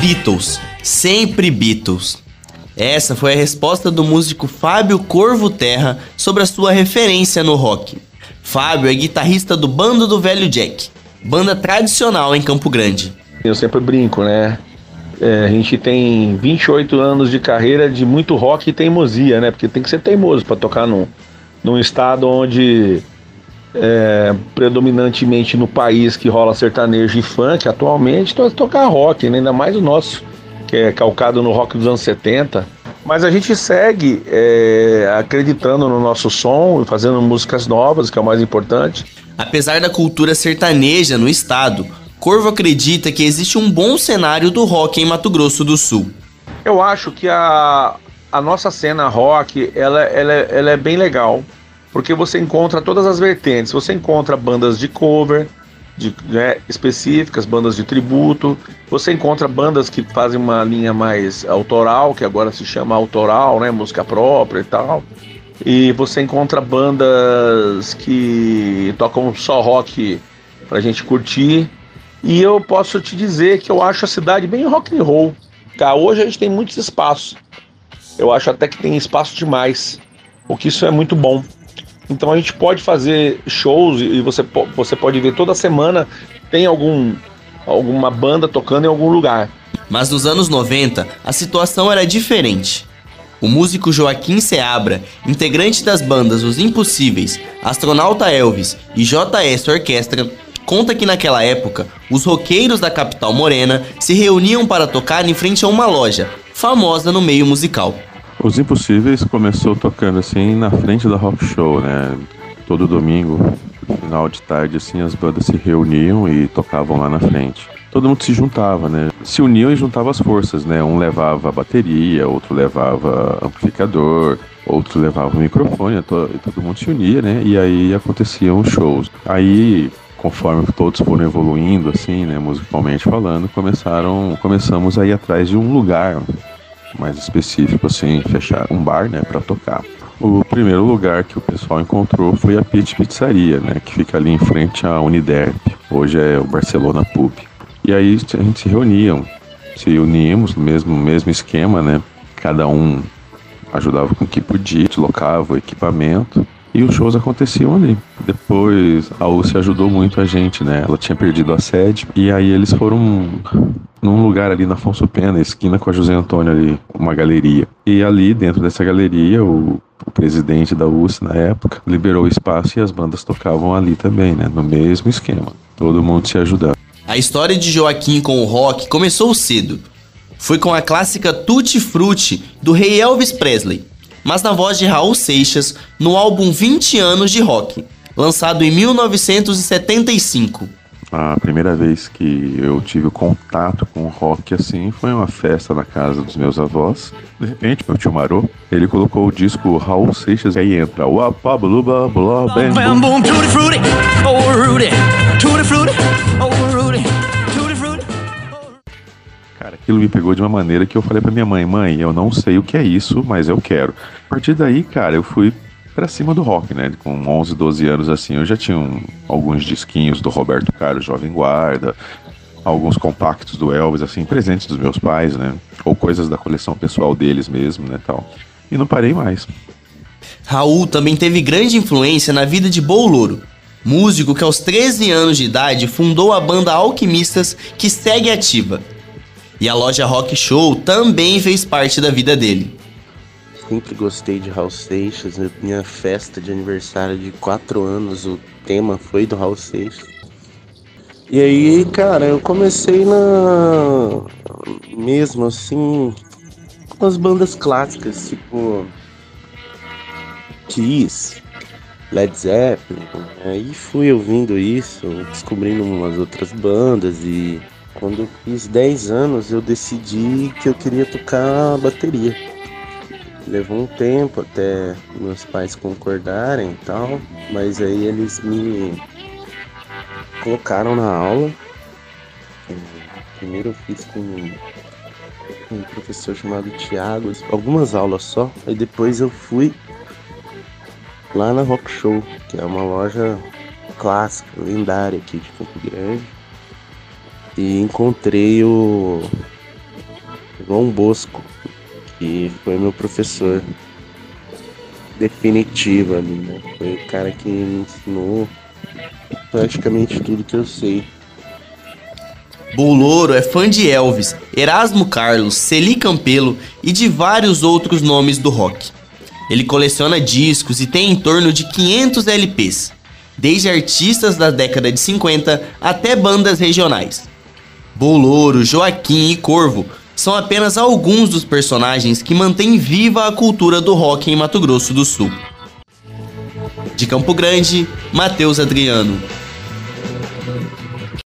Beatles, sempre Beatles. Essa foi a resposta do músico Fábio Corvo Terra sobre a sua referência no rock. Fábio é guitarrista do Bando do Velho Jack, banda tradicional em Campo Grande. Eu sempre brinco, né? É, a gente tem 28 anos de carreira de muito rock e teimosia, né? Porque tem que ser teimoso para tocar num, num estado onde é, predominantemente no país que rola sertanejo e funk atualmente, to tocar rock, né? ainda mais o nosso, que é calcado no rock dos anos 70. Mas a gente segue é, acreditando no nosso som e fazendo músicas novas, que é o mais importante. Apesar da cultura sertaneja no estado, Corvo acredita que existe um bom cenário do rock em Mato Grosso do Sul. Eu acho que a, a nossa cena rock ela, ela, ela é bem legal porque você encontra todas as vertentes. Você encontra bandas de cover, de, né, específicas, bandas de tributo. Você encontra bandas que fazem uma linha mais autoral, que agora se chama autoral, né, música própria e tal. E você encontra bandas que tocam só rock pra gente curtir. E eu posso te dizer que eu acho a cidade bem rock and roll. Tá, hoje a gente tem muitos espaços. Eu acho até que tem espaço demais. O que isso é muito bom. Então a gente pode fazer shows e você, você pode ver toda semana tem algum alguma banda tocando em algum lugar. Mas nos anos 90 a situação era diferente. O músico Joaquim Seabra, integrante das bandas Os Impossíveis, Astronauta Elvis e JS Orquestra, conta que naquela época os roqueiros da capital morena se reuniam para tocar em frente a uma loja, famosa no meio musical. Os Impossíveis começou tocando assim na frente da Rock Show, né? Todo domingo, final de tarde, assim, as bandas se reuniam e tocavam lá na frente. Todo mundo se juntava, né? Se uniam e juntavam as forças, né? Um levava a bateria, outro levava amplificador, outro levava o microfone, todo, todo mundo se unia, né? E aí aconteciam shows. Aí conforme todos foram evoluindo assim, né, musicalmente falando, começaram, começamos a ir atrás de um lugar mais específico, assim, fechar um bar, né, para tocar. O primeiro lugar que o pessoal encontrou foi a Pit Pizzaria, né, que fica ali em frente à Uniderp. Hoje é o Barcelona Pub. E aí a gente se reuniam, se uníamos no mesmo, mesmo esquema, né? Cada um ajudava com o que podia, deslocava o equipamento e os shows aconteciam ali. Depois a UC ajudou muito a gente, né? Ela tinha perdido a sede. E aí eles foram num lugar ali na Afonso Pena, esquina com a José Antônio ali, uma galeria. E ali, dentro dessa galeria, o, o presidente da UC na época liberou o espaço e as bandas tocavam ali também, né? No mesmo esquema. Todo mundo se ajudando. A história de Joaquim com o rock começou cedo. Foi com a clássica Tutti Frutti do rei Elvis Presley mas na voz de Raul Seixas no álbum 20 anos de rock, lançado em 1975. A primeira vez que eu tive contato com o rock assim foi uma festa na casa dos meus avós. De repente, meu tio Marô, ele colocou o disco Raul Seixas e aí entra o Apabluba Blá oh oh Rudy. Cara, aquilo me pegou de uma maneira que eu falei pra minha mãe, mãe, eu não sei o que é isso, mas eu quero. A partir daí, cara, eu fui pra cima do rock, né? Com 11, 12 anos assim, eu já tinha um, alguns disquinhos do Roberto Carlos Jovem Guarda, alguns compactos do Elvis, assim, presentes dos meus pais, né? Ou coisas da coleção pessoal deles mesmo, né, tal. E não parei mais. Raul também teve grande influência na vida de Louro, músico que aos 13 anos de idade fundou a banda Alquimistas, que segue ativa. E a loja Rock Show também fez parte da vida dele. Sempre gostei de Raul Seixas. Minha festa de aniversário de 4 anos, o tema foi do Raul Seixas. E aí, cara, eu comecei na. Mesmo assim, com as bandas clássicas, tipo. Kiss, Led Zeppelin. Aí fui ouvindo isso, descobrindo umas outras bandas e quando eu fiz 10 anos, eu decidi que eu queria tocar bateria. Levou um tempo até meus pais concordarem e tal, mas aí eles me colocaram na aula. Primeiro eu fiz com um professor chamado Thiago, algumas aulas só, aí depois eu fui lá na Rock Show, que é uma loja clássica, lendária aqui de Campo Grande e encontrei o João Bosco, que foi meu professor definitivo ali, né? Foi o cara que me ensinou praticamente tudo que eu sei. Boloro é fã de Elvis, Erasmo Carlos, Celi Campelo e de vários outros nomes do rock. Ele coleciona discos e tem em torno de 500 LPs, desde artistas da década de 50 até bandas regionais. Boloro, Joaquim e Corvo são apenas alguns dos personagens que mantêm viva a cultura do rock em Mato Grosso do Sul. De Campo Grande, Matheus Adriano.